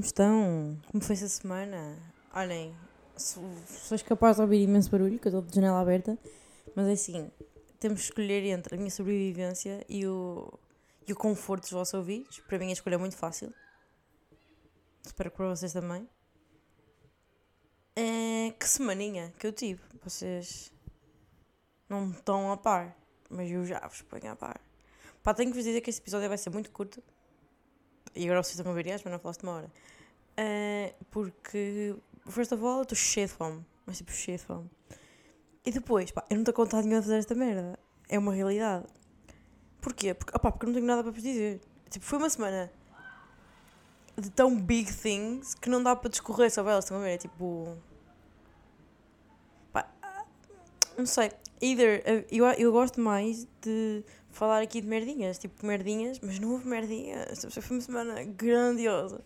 como estão? Como foi essa semana? Olhem, sou, sou capaz de ouvir imenso barulho, que eu estou de janela aberta, mas é assim, temos que escolher entre a minha sobrevivência e o, e o conforto dos vossos ouvidos. Para mim a escolha é muito fácil. Espero que para vocês também. É, que semaninha que eu tive. Vocês não estão a par, mas eu já vos ponho a par. Pá, tenho que vos dizer que este episódio vai ser muito curto. E agora vocês estão a ver, mas não falaste uma hora. Uh, porque, first of all, estou cheio de fome. Mas tipo, cheio de fome. E depois, pá, eu não estou a contar nenhuma a fazer esta merda. É uma realidade. Porquê? Porque, opá, porque não tenho nada para vos dizer. Tipo, foi uma semana de tão big things que não dá para discorrer sobre elas, estão a ver? É tipo. Pá, não sei. Either, eu, eu gosto mais de falar aqui de merdinhas, tipo merdinhas, mas não houve merdinhas. Tipo, foi uma semana grandiosa.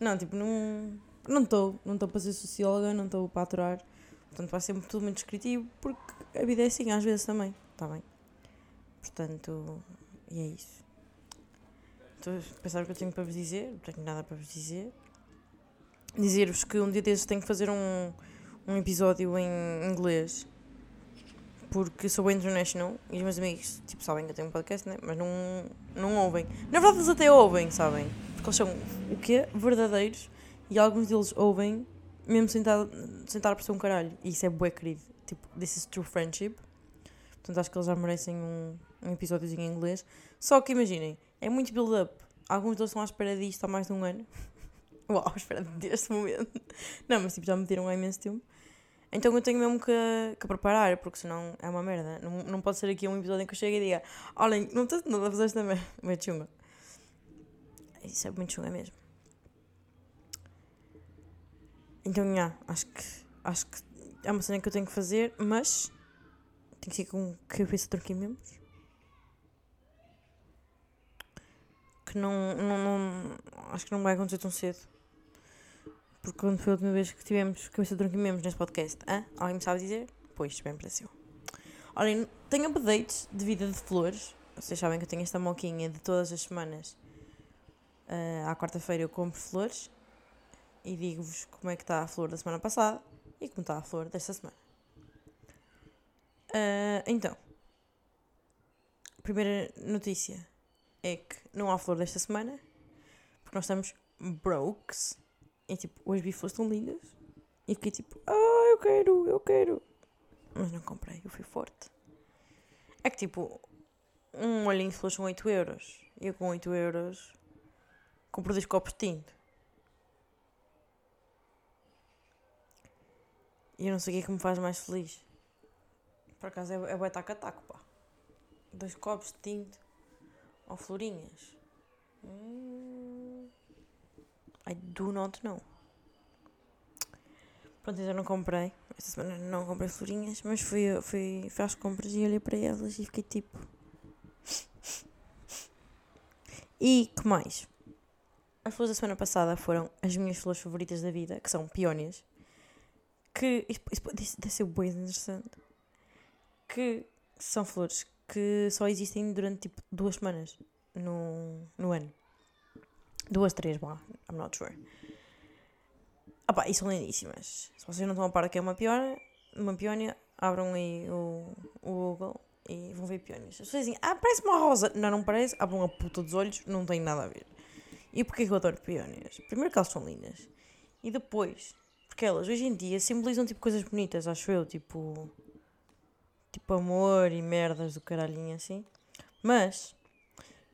Não, tipo, não. Não estou, não estou para ser socióloga, não estou para aturar. Portanto, vai ser tudo muito descritivo, porque a vida é assim, às vezes também. Está bem? Portanto, e é isso. Estou a pensar o que eu tenho para vos dizer, não tenho nada para vos dizer. Dizer-vos que um dia desses tenho que fazer um, um episódio em inglês porque sou international e os meus amigos, tipo, sabem que eu tenho um podcast, né? Mas não, não ouvem. Na verdade, eles até ouvem, sabem? Porque eles são, o quê? Verdadeiros. E alguns deles ouvem, mesmo sem estar a perceber um caralho. E isso é bué querido. Tipo, this is true friendship. Portanto, acho que eles já merecem um, um em inglês. Só que imaginem, é muito build-up. Alguns deles estão à espera disto há mais de um ano. Uau, à espera deste momento. Não, mas tipo, já me tiram há imenso tempo. Então eu tenho mesmo que, que preparar, porque senão é uma merda. Não, não pode ser aqui um episódio em que eu chego e diga: Olhem, não estou nada a fazer esta merda. Muito chunga. Isso é muito chunga mesmo. Então, já, acho que, acho que é uma cena que eu tenho que fazer, mas tenho que ir com cabeça de membros. Que não, não, não. Acho que não vai acontecer tão cedo. Porque quando foi a última vez que tivemos cabeça de tronquimemos neste podcast? Hã? Alguém me sabe dizer? Pois, bem pareceu. Olhem, tenho updates de vida de flores. Vocês sabem que eu tenho esta moquinha de todas as semanas. Uh, à quarta-feira eu compro flores e digo-vos como é que está a flor da semana passada e como está a flor desta semana. Uh, então, primeira notícia é que não há flor desta semana porque nós estamos brokes e tipo, as biflas estão lindas. E fiquei tipo, ah, eu quero, eu quero. Mas não comprei, eu fui forte. É que tipo, um olhinho de flores são 8 euros. E eu com 8 euros compro dois copos de tinto. E eu não sei o que é que me faz mais feliz. Por acaso é, é taco-taco, pá. Dois copos de tinto ou florinhas. Hum. I do not know. Pronto, eu não comprei. Esta semana não comprei florinhas, mas fui, fui, fui às compras e olhei para elas e fiquei tipo. E que mais? As flores da semana passada foram as minhas flores favoritas da vida, que são peónias. Que. Isso, isso deve ser bem interessante. Que são flores que só existem durante tipo duas semanas no, no ano. Duas, três, bom, I'm not sure. Ah pá, e são lindíssimas. Se vocês não estão a par que é uma peónia, uma peónia, abram aí o, o Google e vão ver peónias. As pessoas dizem, ah, parece uma rosa. Não, não parece. Abram a puta dos olhos, não tem nada a ver. E porquê que eu adoro peónias? Primeiro que elas são lindas. E depois, porque elas hoje em dia simbolizam tipo coisas bonitas, acho eu, tipo. Tipo amor e merdas do caralhinho assim. Mas,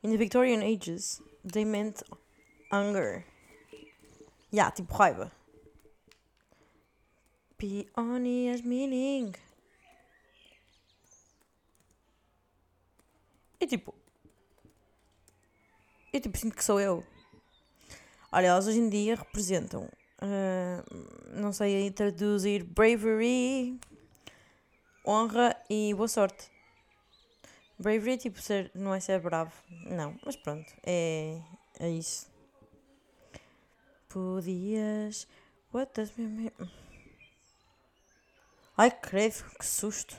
in the Victorian ages, they meant Anger. Yeah, tipo raiva. Peonias meaning. É tipo. Eu tipo sinto que sou eu. Olha, elas hoje em dia representam. Uh, não sei traduzir bravery, honra e boa sorte. Bravery é tipo ser, não é ser bravo, não, mas pronto, é, é isso. Podias. What does me? Ai, credo, que susto.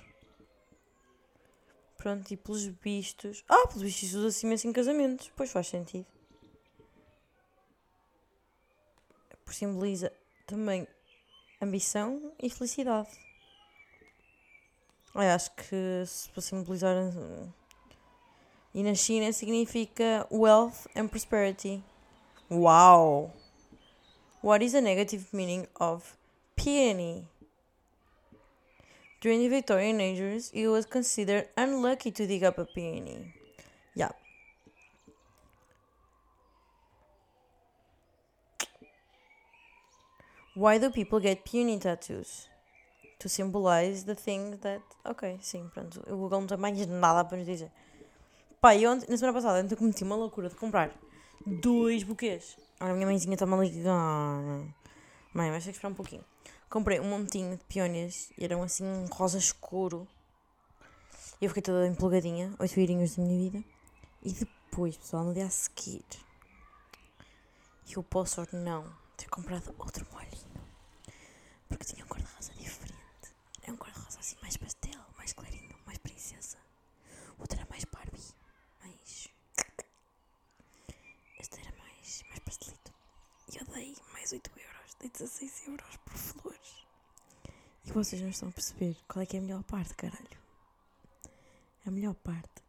Pronto, e pelos vistos. Ah, pelos vistos usa-se imenso em casamentos. Pois faz sentido. porque simboliza também ambição e felicidade. Eu acho que se for simbolizar. E na China significa wealth and prosperity. Wow! What is the negative meaning of peony? During the Victorian ages, it was considered unlucky to dig up a peony. Yeah. Why do people get peony tattoos? To symbolize the thing that. Ok, sim, pronto. O Google não tem mais nada para nos dizer. Pá, eu ontem, na semana passada, eu cometi uma loucura de comprar dois buquês. A minha mãezinha está-me a ligar. Mãe, vais ter que esperar um pouquinho. Comprei um montinho de peónias e eram assim um rosa escuro. E eu fiquei toda empolgadinha, oito irinhos da minha vida. E depois, pessoal, no dia a seguir, eu posso ou não ter comprado outro molhinho. Porque tinha um cor-de-rosa diferente. É um cor-de-rosa assim mais pastel, mais clarinho, mais princesa. O outro era mais Barbie, mais. Este era mais, mais pastelito. E eu dei mais 8 euros, dei 16 euros por flores. E vocês não estão a perceber qual é que é a melhor parte, caralho. A melhor parte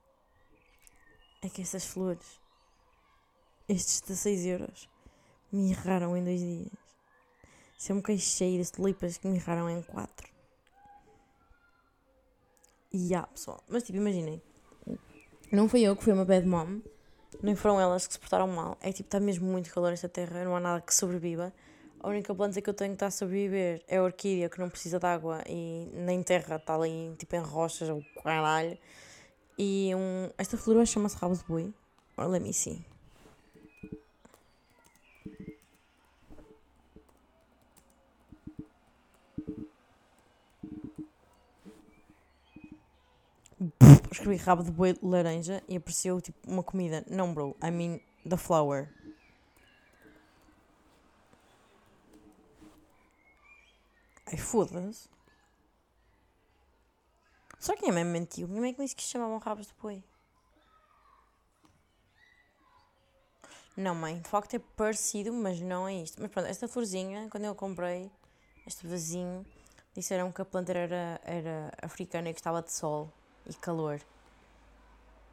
é que estas flores, estes 16 euros, me erraram em dois dias. Se eu me queixei de tulipas que me erraram em quatro. E yeah, pessoal. Mas tipo, imaginem. Não fui eu que fui uma bad mom. Nem foram elas que se portaram mal. É tipo, está mesmo muito calor nesta terra. Não há nada que sobreviva. A única planta que eu tenho que estar a sobreviver é a orquídea, que não precisa de água e nem terra, está ali tipo em rochas ou caralho. E um, esta flor chama-se rabo de boi. Or let me see. Escrevi rabo de boi laranja e apareceu tipo uma comida. Não, bro. I mean the flower. Ai, foda-se. Só quem é mesmo mentiu? Minha mãe que disse que chamavam rabos de boi. Não, mãe, de facto é parecido, mas não é isto. Mas pronto, esta florzinha, quando eu comprei, este vasinho, disseram que a planta era, era africana e que estava de sol e calor.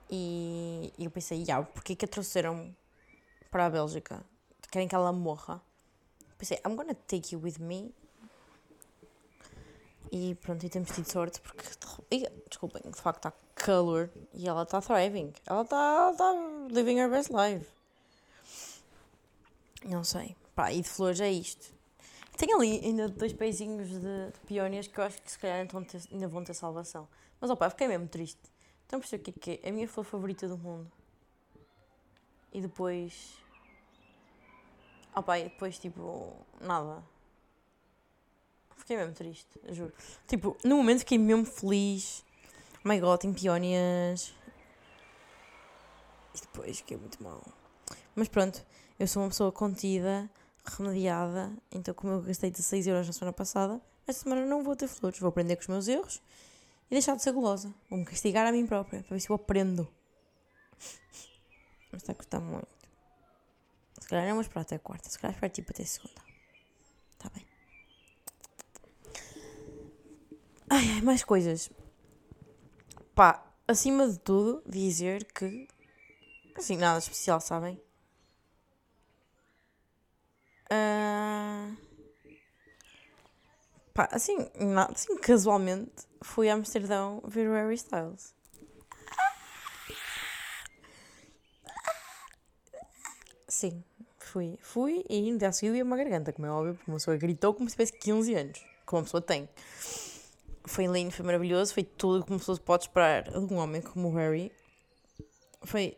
E, eu pensei, yeah, porquê que a trouxeram para a Bélgica? Querem que ela morra? Pensei, I'm gonna take you with me. E pronto, e temos tido sorte porque, e, desculpem, de facto está calor e ela está thriving. Ela está tá living her best life. Não sei. Pá, e de flores é isto. Tenho ali ainda dois peizinhos de, de peónias que eu acho que se calhar ter, ainda vão ter salvação. Mas opá, fiquei mesmo triste. Então percebo o que é que é. A minha flor favorita do mundo. E depois. Opá, e depois tipo. Nada. Fiquei mesmo triste, juro. Tipo, no momento fiquei mesmo feliz. Oh my god, tem peónias. E depois fiquei muito mal. Mas pronto, eu sou uma pessoa contida, remediada. Então, como eu gastei 16 euros na semana passada, esta semana não vou ter flores. Vou aprender com os meus erros e deixar de ser gulosa. Vou-me castigar a mim própria para ver se eu aprendo. Mas está a custar muito. Se calhar não vou esperar até quarta, se calhar espero tipo até segunda. Está bem. Ai, ai, mais coisas. Pá, acima de tudo, dizer que. Assim, nada especial, sabem? Uh, pá, assim, nada, assim, casualmente, fui a Amsterdão ver o Harry Styles. Sim, fui. Fui e ainda a seguir uma garganta, como é óbvio, porque uma pessoa gritou como se tivesse 15 anos, como uma pessoa tem. Foi lindo, foi maravilhoso, foi tudo como uma pessoa pode esperar de um homem como o Harry. Foi.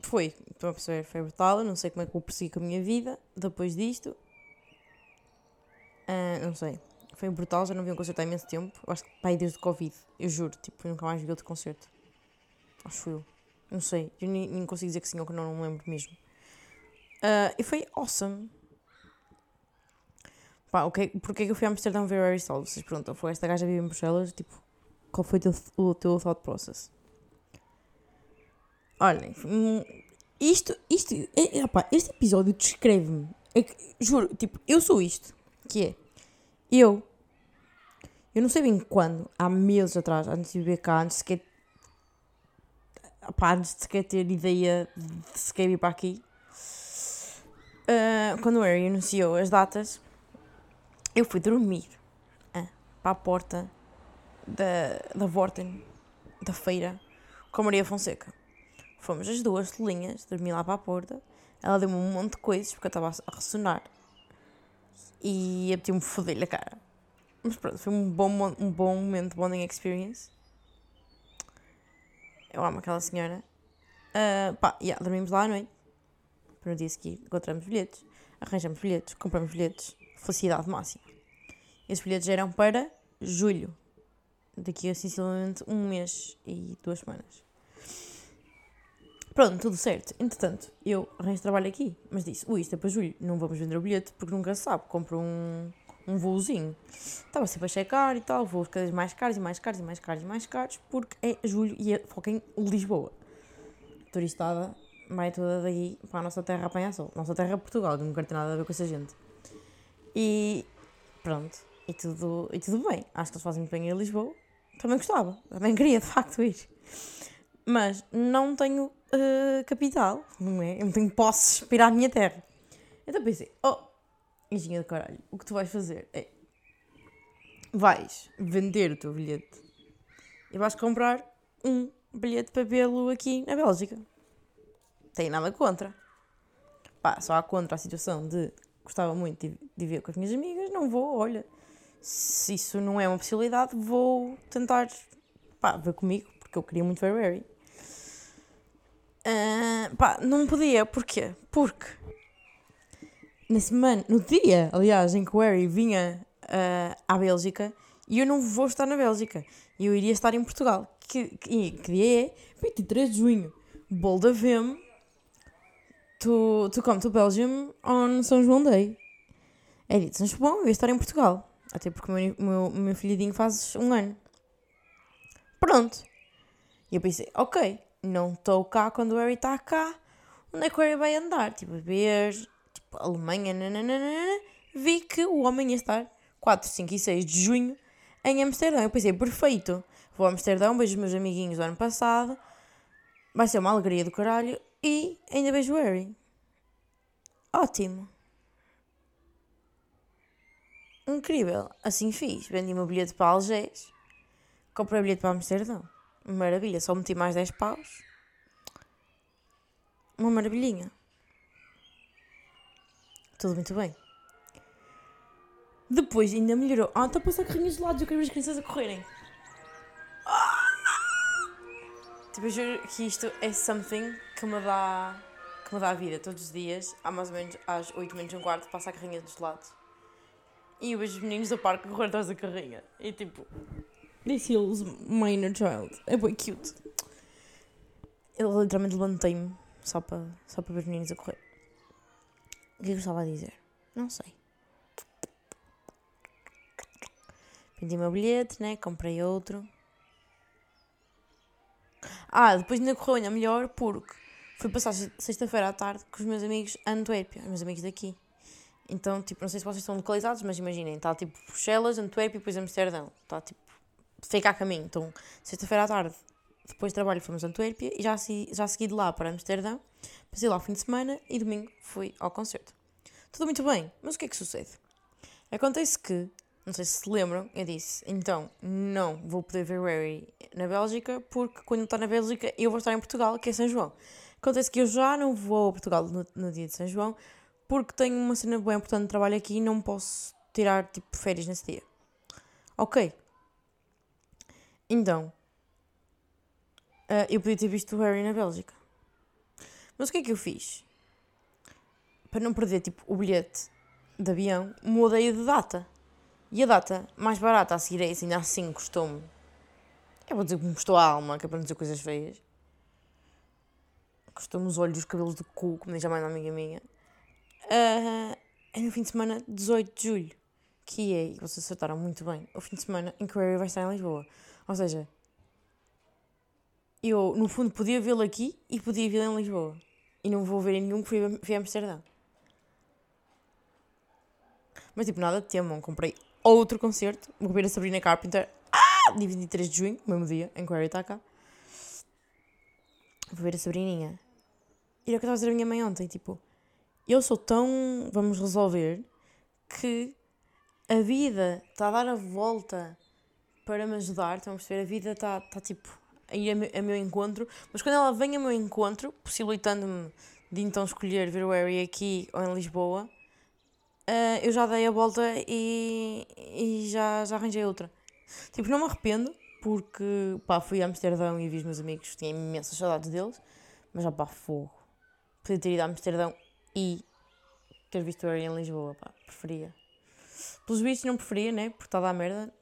Foi, estou a perceber, foi brutal. Eu não sei como é que vou prosseguir com a minha vida depois disto. Uh, não sei. Foi brutal, já não vi um concerto há imenso tempo. Acho que pai desde o Covid, eu juro, tipo, nunca mais vi outro concerto. Acho eu. Não sei, eu nem, nem consigo dizer que sim ou que não, não me lembro mesmo. Uh, e foi awesome. Pá, okay, porque é que eu fui a Amsterdão ver Harry Styles? Vocês perguntam, foi esta gaja vive em Bruxelas? Tipo, qual foi o teu, o thought process? Olhem, hum, isto, isto, é, opa, este episódio descreve-me É juro, tipo, eu sou isto. Que é. Eu. Eu não sei bem quando, há meses atrás, antes de viver cá, antes de sequer. Pá, antes de sequer ter ideia de sequer vir para aqui. Uh, quando o Harry anunciou as datas, eu fui dormir uh, para a porta da, da Vorten, da feira, com a Maria Fonseca. Fomos as duas linhas, dormi lá para a porta. Ela deu-me um monte de coisas porque eu estava a ressonar. E apetiu-me foder-lhe a cara. Mas pronto, foi um bom, um bom momento, bonding experience. Eu amo aquela senhora. Uh, pá, yeah, dormimos lá à noite. Para no dia seguinte encontramos bilhetes, arranjamos bilhetes, compramos bilhetes. Felicidade máxima. Esses bilhetes eram para julho. Daqui a sinceramente um mês e duas semanas. Pronto, tudo certo. Entretanto, eu arranjo trabalho aqui, mas disse, ui, isto é para julho, não vamos vender o bilhete porque nunca se sabe, compro um, um voozinho. Estava sempre a checar e tal, voos cada vez mais caros e mais caros e mais caros e mais caros, porque é julho e é em Lisboa. Turistada vai toda daqui para a nossa terra apanhar sol. Nossa terra é Portugal, não quero ter nada a ver com essa gente. E pronto, e tudo, e tudo bem. Acho que eles fazem muito bem em Lisboa. Também gostava, também queria de facto ir. Mas não tenho uh, capital, não é? Eu não tenho posses para à minha terra. Então pensei, oh, engenha de caralho, o que tu vais fazer é. Vais vender o teu bilhete e vais comprar um bilhete para vê-lo aqui na Bélgica. Tenho nada contra. Pá, só há contra a situação de gostava muito de, de ver com as minhas amigas, não vou, olha. Se isso não é uma possibilidade, vou tentar pá, ver comigo, porque eu queria muito ver Barry. Uh, pá, não podia, porquê? Porque na semana, no dia, aliás, em que o Harry vinha uh, à Bélgica, e eu não vou estar na Bélgica, eu iria estar em Portugal. Que, que, que dia é? 23 de junho. Bold of him to, to come to Belgium on São João Day. É dito, São João, eu ia estar em Portugal. Até porque o meu, meu, meu filhadinho faz um ano. Pronto. E eu pensei, ok, não estou cá quando o Harry está cá, onde é que o Harry vai andar? Tipo, ver, tipo, Alemanha, nananana. Vi que o homem ia estar 4, 5 e 6 de junho em Amsterdão. Eu pensei, perfeito, vou a Amsterdão, beijo os meus amiguinhos do ano passado, vai ser uma alegria do caralho e ainda beijo o Harry. Ótimo. Incrível. Assim fiz. Vendi o meu bilhete para Algés. Comprei o bilhete para Amsterdão. Maravilha, só meti mais 10 paus. Uma maravilhinha. Tudo muito bem. Depois ainda melhorou. Ah, está a passar carrinhos de lado, eu quero ver as crianças a correrem. Tipo, eu juro que isto é something que me dá que me dá a vida todos os dias, há mais ou menos às 8 menos um quarto, passa a carrinha dos lados. E eu vejo os meninos do parque correr atrás da carrinha. E tipo, This heals my inner child. É bem cute. Eu literalmente levantei-me só para só para ver os meninos a correr. O que é que eu estava a dizer? Não sei. Vendi o meu bilhete, né? Comprei outro. Ah, depois ainda correu ainda melhor porque fui passar sexta-feira à tarde com os meus amigos Antuérpia, os meus amigos daqui. Então, tipo, não sei se vocês estão localizados, mas imaginem, está tipo Bruxelas, Antuérpia e depois Amsterdão. Está tipo fica a caminho. Então, sexta-feira à tarde, depois do trabalho, fomos a Antuérpia e já, já segui de lá para Amsterdão. Passei lá o fim de semana e domingo fui ao concerto. Tudo muito bem, mas o que é que sucede? Acontece que, não sei se se lembram, eu disse, então não vou poder ver Harry na Bélgica porque quando está na Bélgica eu vou estar em Portugal, que é São João. Acontece que eu já não vou a Portugal no, no dia de São João porque tenho uma cena bem importante de trabalho aqui e não posso tirar tipo férias nesse dia. Ok, então, uh, eu podia ter visto o Harry na Bélgica. Mas o que é que eu fiz? Para não perder tipo, o bilhete de avião, mudei de data. E a data mais barata a seguir é esse, ainda assim custou-me. Eu vou dizer que me custou a alma, que é para não dizer coisas feias. Custou-me os olhos, os cabelos do cu, como diz a da amiga minha. Uh, é no fim de semana 18 de julho. Que é, e vocês acertaram muito bem, o fim de semana em que o Harry vai estar em Lisboa. Ou seja, eu no fundo podia vê-lo aqui e podia vê-lo em Lisboa. E não vou ver em nenhum que fui, a Amsterdão. Mas tipo, nada de temam. Comprei outro concerto. Vou ver a Sabrina Carpenter. Ah! Dia 23 de junho, mesmo dia, em está cá. Vou ver a Sabrininha. E era o que eu estava a dizer a minha mãe ontem. Tipo, eu sou tão. Vamos resolver. Que a vida está a dar a volta para me ajudar. Estão a perceber? A vida está, está tipo a ir a meu, a meu encontro. Mas quando ela vem a meu encontro, possibilitando-me de então escolher ver o Harry aqui ou em Lisboa, uh, eu já dei a volta e, e já, já arranjei outra. Tipo, não me arrependo, porque pá, fui a Amsterdão e vi os meus amigos, tinha imensas saudades deles, mas já pá, fogo. Podia ter ido a Amsterdão e ter visto o Harry em Lisboa, pá, preferia. Pelos vistos não preferia, né? Porque está a dar merda.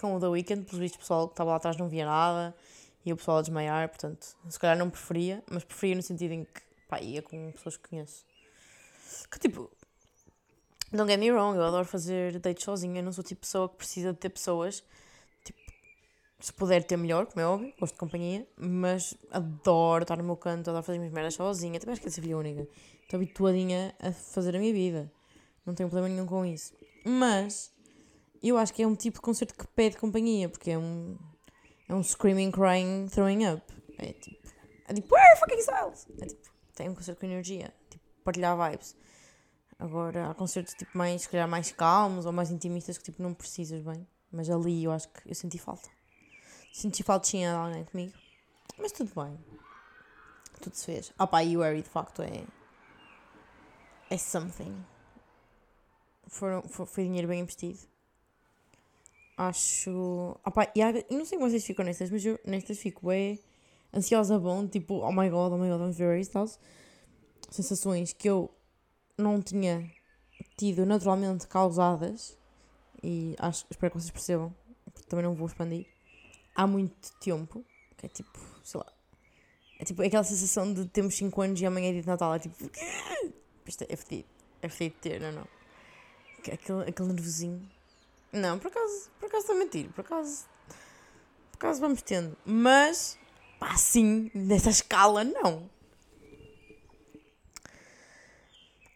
Com o The Weeknd, pelos vistos o pessoal que estava lá atrás não via nada e o pessoal a desmaiar, portanto, se calhar não preferia, mas preferia no sentido em que, pá, ia com pessoas que conheço. Que tipo, don't get me wrong, eu adoro fazer dates sozinha, não sou tipo pessoa que precisa de ter pessoas, tipo, se puder ter melhor, como é óbvio, gosto de companhia, mas adoro estar no meu canto, adoro fazer minhas merdas sozinha, também acho que é filha única, estou habituadinha a fazer a minha vida, não tenho problema nenhum com isso. Mas, eu acho que é um tipo de concerto que pede companhia, porque é um é um screaming, crying, throwing up. É tipo, é tipo, where fucking styles? É tipo, tem um concerto com energia, tipo, partilhar vibes. Agora, há concertos tipo mais, se calhar, mais calmos ou mais intimistas que tipo não precisas bem. Mas ali eu acho que eu senti falta. Senti falta de alguém comigo. Mas tudo bem. Tudo se fez. Ah pá, e o Harry de facto é. É something. Foram, foi, foi dinheiro bem investido acho. Opa, e há, não sei como vocês ficam nestas, mas eu nestas fico bem ansiosa, bom, tipo, oh my god, oh my god, vamos ver isso, tal. Sensações que eu não tinha tido naturalmente causadas, e acho, espero que vocês percebam, porque também não vou expandir, há muito tempo, que é tipo, sei lá, é tipo aquela sensação de termos 5 anos e amanhã é dia de Natal, é tipo, isto é fedido, é fedido ter, não, não. Aquele, aquele nervosinho não, por acaso, por acaso estou a mentir, por acaso, por acaso vamos tendo. Mas, pá, sim, nessa escala, não.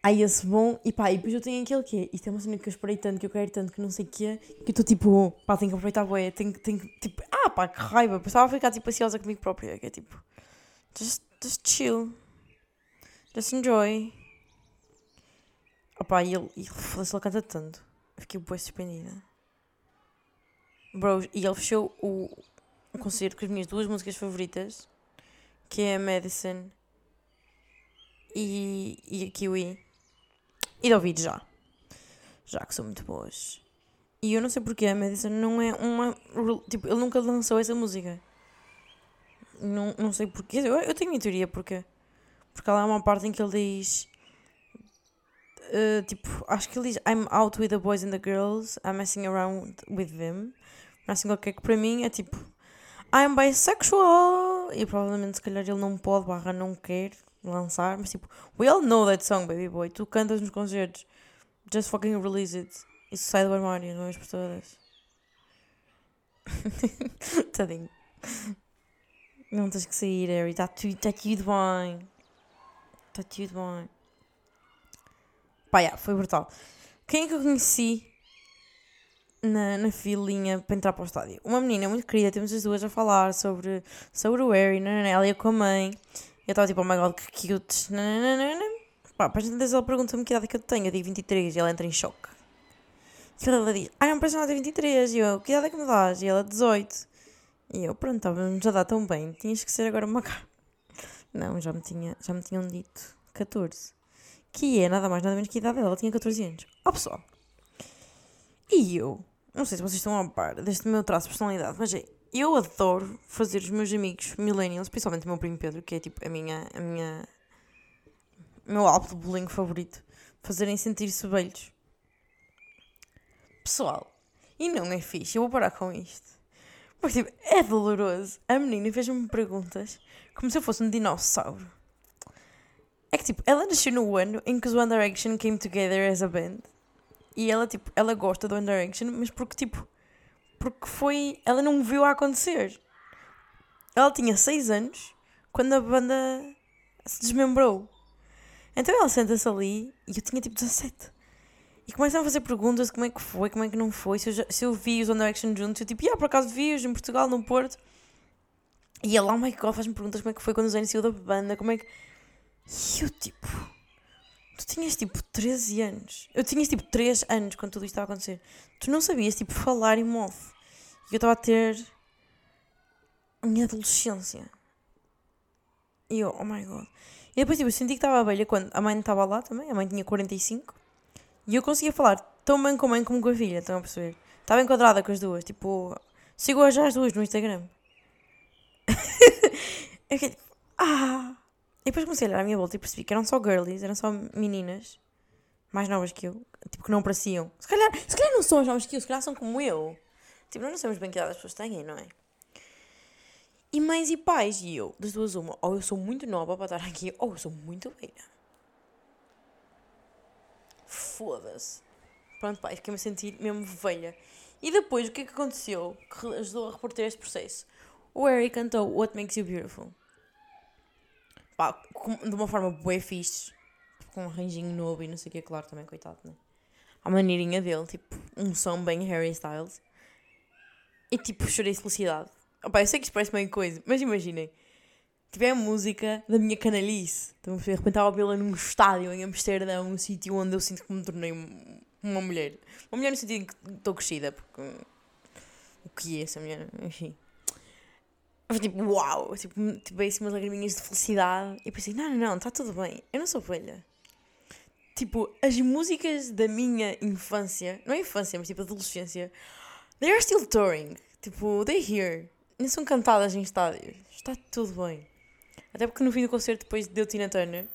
Aí esse bom, e pá, e depois eu tenho aquele que é, isto é uma cena que eu esperei tanto, que eu quero tanto, que não sei o que é, que eu estou tipo, pá, tenho que aproveitar a boia, tenho, tenho que, tipo, ah pá, que raiva, estava a ficar tipo ansiosa comigo própria, que é tipo, just, just chill, just enjoy. Opá, e ele, ele, ele canta tanto, fiquei boa suspendida. Bro, e ele fechou o, o concerto com as minhas duas músicas favoritas, que é a Medicine e, e a Kiwi. E de ouvir já. Já que são muito boas. E eu não sei porque a Medicine não é uma. Tipo, ele nunca lançou essa música. Não, não sei porquê. Eu, eu tenho minha teoria porque. Porque há uma parte em que ele diz. Uh, tipo, acho que ele diz I'm out with the boys and the girls, I'm messing around with them. Assim qualquer que para mim é tipo I'm bisexual. E provavelmente se calhar ele não pode barra não quer lançar, mas tipo we all know that song baby boy, tu cantas nos concertos. Just fucking release it. Isso sai do armário, não é por todas tadinho. Não tens que sair Harry, está tudo, tá tudo bem. Está tudo bem pá, yeah, foi brutal quem é que eu conheci na, na filinha para entrar para o estádio. Uma menina muito querida, temos as duas a falar sobre, sobre o Harry, ela ia com a mãe. Eu estava tipo, oh my god, que cute. Nananana. Pá, para a ela pergunta-me que idade é que eu tenho. Eu digo 23 e ela entra em choque. E ela diz, ah, não parece nada de 23. E eu, que idade é que me dás? E ela, 18. E eu, pronto, estávamos a dar tão bem, tinhas que ser agora uma cara. Não, já me, tinha, já me tinham dito 14. Que é nada mais, nada menos que a idade dela, ela tinha 14 anos. Ó oh, pessoal. E eu, não sei se vocês estão a par deste meu traço de personalidade, mas é, eu adoro fazer os meus amigos millennials, principalmente o meu primo Pedro, que é tipo a minha, a minha, meu álbum de bullying favorito, fazerem sentir-se velhos. Pessoal, e não é fixe, eu vou parar com isto. Porque tipo, é doloroso. A menina fez-me perguntas como se eu fosse um dinossauro. É que tipo, ela nasceu no ano em que os One Direction came together as a band. E ela, tipo, ela gosta do One Direction, mas porque, tipo, porque foi. Ela não viu a acontecer. Ela tinha 6 anos quando a banda se desmembrou. Então ela senta-se ali e eu tinha tipo 17. E começam a fazer perguntas como é que foi, como é que não foi, se eu, já, se eu vi os One Direction juntos. Eu tipo, yeah, por acaso vi-os em Portugal, no Porto. E ele, oh my god, faz-me perguntas como é que foi quando o Zayn da banda, como é que. E eu tipo. Tu tinhas tipo 13 anos. Eu tinhas tipo 3 anos quando tudo isto estava a acontecer. Tu não sabias tipo falar em off. E eu estava a ter. A minha adolescência. E eu, oh my god. E depois tipo, eu senti que estava velha quando a mãe estava lá também. A mãe tinha 45. E eu conseguia falar tão bem com a mãe como com a filha, estão a perceber? Estava enquadrada com as duas. Tipo, sigo já as duas no Instagram. eu fiquei tipo, ah. E depois comecei a olhar à minha volta e percebi que eram só girlies, eram só meninas mais novas que eu, tipo, que não pareciam. Se calhar, se calhar não são as novas que eu, se calhar são como eu. Tipo, nós não sabemos bem que idade as pessoas têm, não é? E mães e pais, e eu, das duas uma, ou eu sou muito nova para estar aqui, ou eu sou muito velha. Foda-se. Pronto, pai, fiquei-me a sentir mesmo velha. E depois, o que é que aconteceu que ajudou a reportar este processo? O Harry cantou What Makes You Beautiful. Pá, de uma forma bué fixe. Com um ranginho novo e não sei o que, claro, também, coitado, né? A maneirinha dele, tipo, um som bem Harry Styles. E tipo, chorei de felicidade. Opa, eu sei que isto parece bem coisa, mas imaginem. Tiver a música da minha canalice. Então, de repente estava a vê-la num estádio em Amsterdão, um sítio onde eu sinto que me tornei uma mulher. Uma mulher no sentido em que estou crescida, porque. O que é essa mulher? Enfim. Foi tipo, uau! Tipo, tipo assim umas lagriminhas de felicidade. E pensei, não, não, não, está tudo bem. Eu não sou velha. Tipo, as músicas da minha infância, não é infância, mas tipo adolescência, they are still touring. Tipo, they here. Nem são cantadas em estádios. Está tudo bem. Até porque no fim do concerto, depois deu Tina Turner,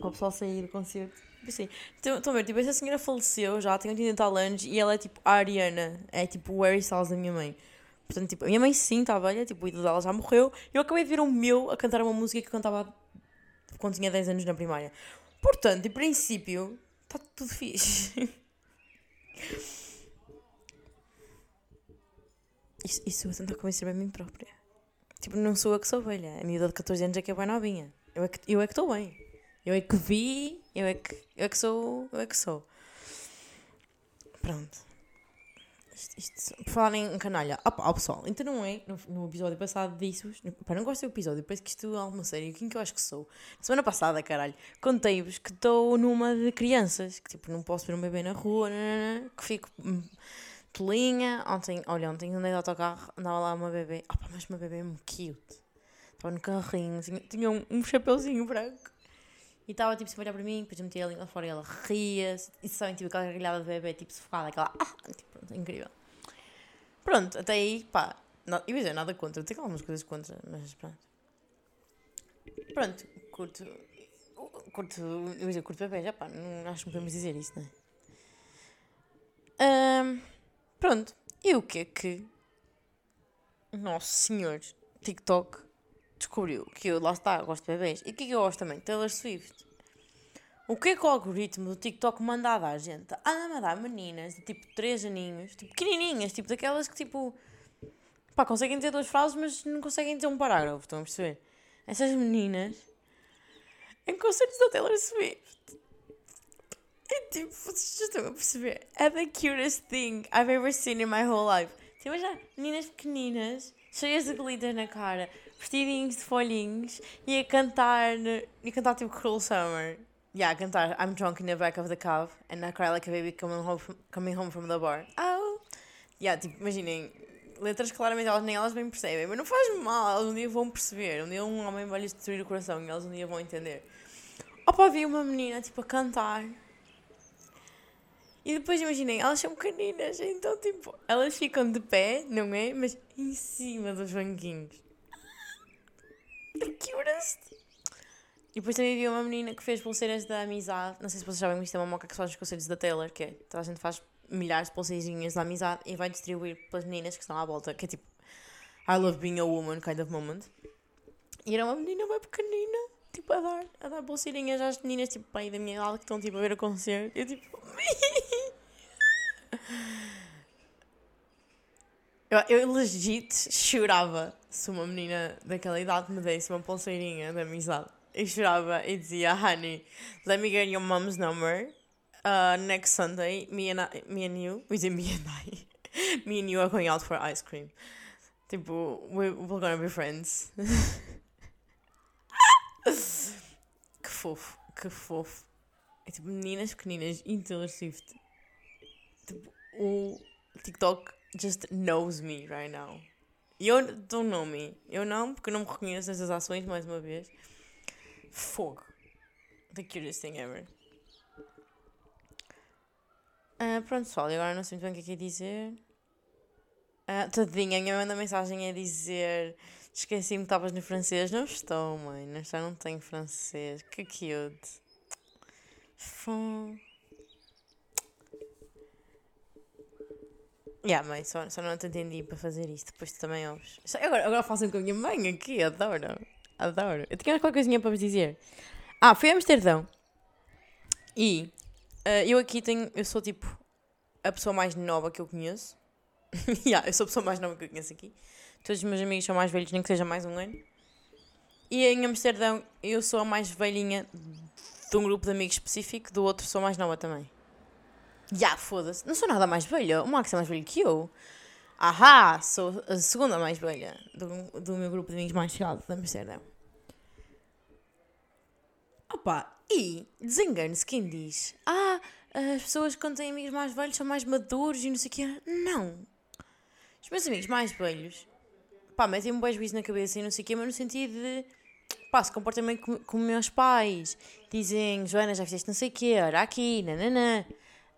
o pessoal sair do concerto, pensei, estão a ver, tipo, essa senhora faleceu já, tem 80 tal anos e ela é tipo a Ariana, é tipo o Harry Styles da minha mãe. Portanto, tipo, a minha mãe sim está velha, tipo, o ídolo dela já morreu. Eu acabei de ver um meu a cantar uma música que eu cantava quando tinha 10 anos na primária. Portanto, em princípio, está tudo fixe. Isso, isso eu tentar convencer-me a mim própria. Tipo, não sou eu que sou velha. A miúda de 14 anos é que é bem novinha. Eu é que eu é estou bem. Eu é que vi, eu é que, eu é que sou, eu é que sou. Pronto. Isto, isto, por falar em canalha. Opa, oh, pessoal, então não é? No, no episódio passado disse-vos. Pá, não gosto do episódio, parece que isto é alguma série. Quem que eu acho que sou? semana passada, caralho, contei-vos que estou numa de crianças. Que tipo, não posso ver um bebê na rua, nanana, que fico hum, tolinha. Ontem, olha, ontem andei de autocarro, andava lá uma bebê. Opa, mas uma bebê muito cute. Estava no carrinho, tinha, tinha um, um chapeuzinho branco. E estava tipo, se olhar para mim, depois eu metia a língua fora e ela ria. E sabem, tipo, aquela gargalhada de bebê, tipo, sufocada, aquela. Ah, tipo, pronto, incrível. Pronto, até aí, pá. Não, eu dizer nada contra, tenho algumas coisas contra, mas pronto. Pronto, curto. Curto. Eu dizer curto bebê, já pá, não acho que podemos dizer isso, não é? Um, pronto, e o que é que. Nosso senhor TikTok descobriu que eu, lá está, gosto de bebês. E o que é que eu gosto também? Taylor Swift. O que é que o algoritmo do TikTok manda a dar, gente? Anda a dar meninas de tipo 3 aninhos, tipo pequenininhas, tipo daquelas que tipo. pá, conseguem dizer duas frases, mas não conseguem dizer um parágrafo, estão a perceber? Essas meninas. em concertos da Taylor Swift. E tipo, vocês estão a perceber? É the cutest thing I've ever seen in my whole life. Tipo, já, meninas pequeninas, cheias de glitter na cara, vestidinhos de folhinhos e a cantar, e a cantar tipo Cruel Summer. Yeah, a cantar I'm drunk in the back of the cab and I cry like a baby coming home from, coming home from the bar. Oh! Yeah, tipo, imaginem, letras claramente elas nem elas bem percebem, mas não faz mal, elas um dia vão perceber. Um dia um homem vai lhes destruir o coração e elas um dia vão entender. Opa, vi uma menina tipo a cantar. E depois imaginem, elas são pequeninas, então tipo, elas ficam de pé, não é? Mas em cima dos banquinhos. E depois também vi uma menina que fez pulseiras da amizade. Não sei se vocês sabem, mas isto é uma moca que faz os conselhos da Taylor, que é toda a gente faz milhares de pulseirinhas da amizade e vai distribuir pelas meninas que estão à volta, que é tipo I love being a woman kind of moment. E era uma menina bem pequenina, tipo a dar, a dar pulseirinhas às meninas, tipo, pai da minha idade, que estão tipo a ver o concerto. Eu tipo. eu, eu legit chorava se uma menina daquela idade me desse uma pulseirinha de amizade e chorava e dizia, honey, let me get your mom's number. uh, next Sunday, me and, I, me and you, we say me and I, me and you are going out for ice cream. Tipo, we're, we're gonna be friends. que fofo, que fofo. É tipo meninas pequeninas e. Tipo, o TikTok just knows me right now. E eu don't know me. Eu não, porque eu não me reconheço nessas ações, mais uma vez. Fogo. The cutest thing ever. Uh, pronto, pessoal, agora não sei muito bem o que é que é dizer. Uh, tadinha, a minha mensagem a dizer Esqueci-me que estavas no francês. Não estou, mãe. Não estou, não tenho francês. Que cute. Fum. Yeah, mãe, só, só não te entendi para fazer isto. Depois tu também ouves. Agora, agora façam com a minha mãe aqui. Adoro. Adoro. Eu tinha qualquer coisinha para vos dizer. Ah, fui a Amsterdão. E uh, eu aqui tenho. Eu sou tipo a pessoa mais nova que eu conheço. yeah, eu sou a pessoa mais nova que eu conheço aqui. Todos os meus amigos são mais velhos, nem que seja mais um ano. E em Amsterdão eu sou a mais velhinha de um grupo de amigos específico, do outro sou mais nova também. Já, foda-se. Não sou nada mais velha. O Max é mais velho que eu. Ahá, sou a segunda mais velha do, do meu grupo de amigos mais chegado de Amsterdão. Opa, e desengane-se quem diz: Ah, as pessoas quando têm amigos mais velhos são mais maduros e não sei o quê. Não. Os meus amigos mais velhos, pá, metem-me um beijo na cabeça e não sei o quê, mas no sentido de, pá, se comportam bem com, com meus pais. Dizem, Joana, já fizeste não sei o quê, olha aqui, nananã.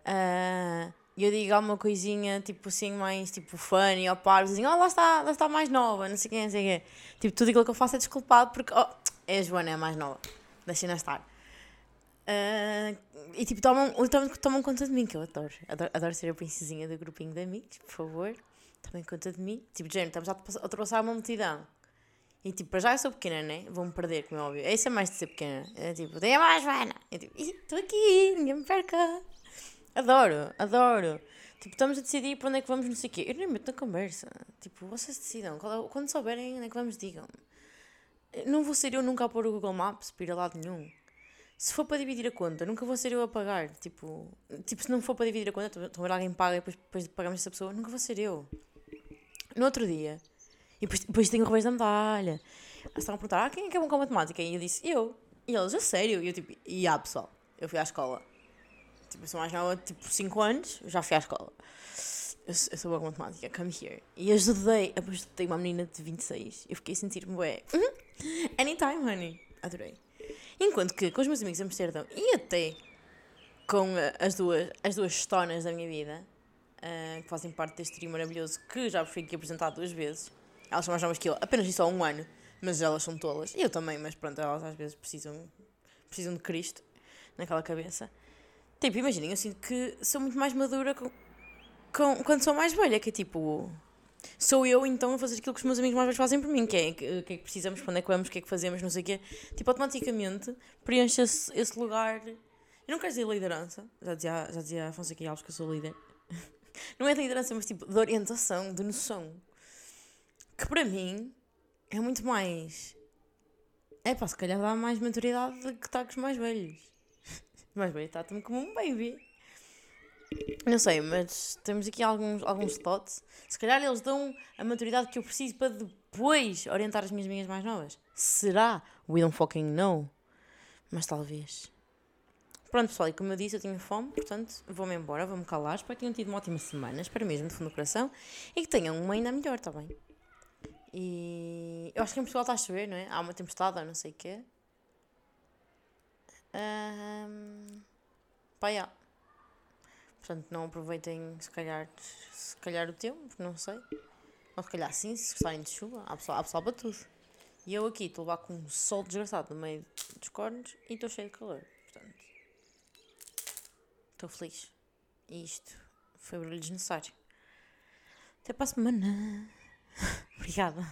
Uh, e eu digo alguma coisinha, tipo assim, mais, tipo, funny, ou par, dizem, oh, lá está, lá está mais nova, não sei quê, não sei quê. Tipo, tudo aquilo que eu faço é desculpado porque, oh, é a Joana, é a mais nova. Deixem-na estar. Uh, e tipo, tomam, tomam, tomam conta de mim, que eu adoro. adoro. Adoro ser a princesinha do grupinho de amigos, por favor tomem conta de mim. Tipo, gente, estamos a ultrapassar uma multidão. E tipo, para já eu sou pequena, né? Vou-me perder, como é óbvio. Isso é mais de ser pequena. É tipo, tem mais, Joana. É tipo, estou aqui, ninguém me perca. Adoro, adoro. Tipo, estamos a decidir para onde é que vamos, não sei o quê. Eu nem meto na conversa. Tipo, vocês decidam. Quando souberem onde é que vamos, digam. Não vou ser eu nunca a pôr o Google Maps para ir a lado nenhum. Se for para dividir a conta, nunca vou ser eu a pagar. Tipo, tipo se não for para dividir a conta, então alguém paga e depois, depois pagamos essa pessoa, nunca vou ser eu. No outro dia, e depois, depois tenho o revés da medalha. Eles estavam a perguntar: ah, quem é que é bom com matemática? E eu disse: eu. E eles: a sério? E eu tipo: e ah, pessoal, eu fui à escola. Tipo, sou mais nova, tipo 5 anos, já fui à escola. Eu, eu sou boa com matemática, come here. E ajudei, ajudei uma menina de 26. Eu fiquei a sentir-me, ué, uhum, anytime, honey. Adorei. Enquanto que com os meus amigos de Amsterdão e até com as duas, as duas estonas da minha vida, uh, que fazem parte deste trio maravilhoso que já fui aqui apresentado duas vezes. Elas são mais novas que eu, apenas isso há um ano, mas elas são tolas. E eu também, mas pronto, elas às vezes precisam, precisam de Cristo naquela cabeça. Tipo, imaginem, eu sinto que sou muito mais madura com, com, quando sou mais velha, que é tipo. Sou eu então a fazer aquilo que os meus amigos mais velhos fazem por mim, que é o que, é que precisamos, onde é que vamos, o que é que fazemos, não sei o quê. Tipo, automaticamente preenche esse, esse lugar. Eu não quero dizer liderança, já dizia, já dizia Afonso aqui Alves que eu sou líder. Não é de liderança, mas tipo de orientação, de noção. Que para mim é muito mais. É pá, se calhar dá mais maturidade que está com os mais velhos. Mais velho está-me como um baby. Não sei, mas temos aqui alguns, alguns thoughts. Se calhar eles dão a maturidade que eu preciso para depois orientar as minhas amigas mais novas. Será? We don't fucking know. Mas talvez. Pronto, pessoal, e como eu disse, eu tenho fome, portanto vou-me embora, vou-me calar. Espero que tenham tido uma ótima semana, espero mesmo, de fundo do coração, e que tenham uma ainda melhor, está bem? E eu acho que em Portugal está a chover, não é? Há uma tempestade, não sei o quê. Um... Pá, yeah. Portanto, não aproveitem, se calhar, se calhar o tempo, não sei. Ou se calhar sim, se gostarem de chuva, há pessoal, há pessoal para tudo. E eu aqui estou levar com um sol desgraçado no meio dos cornos e estou cheio de calor. Estou feliz. E isto foi barulho desnecessário. Até para a semana. Obrigada.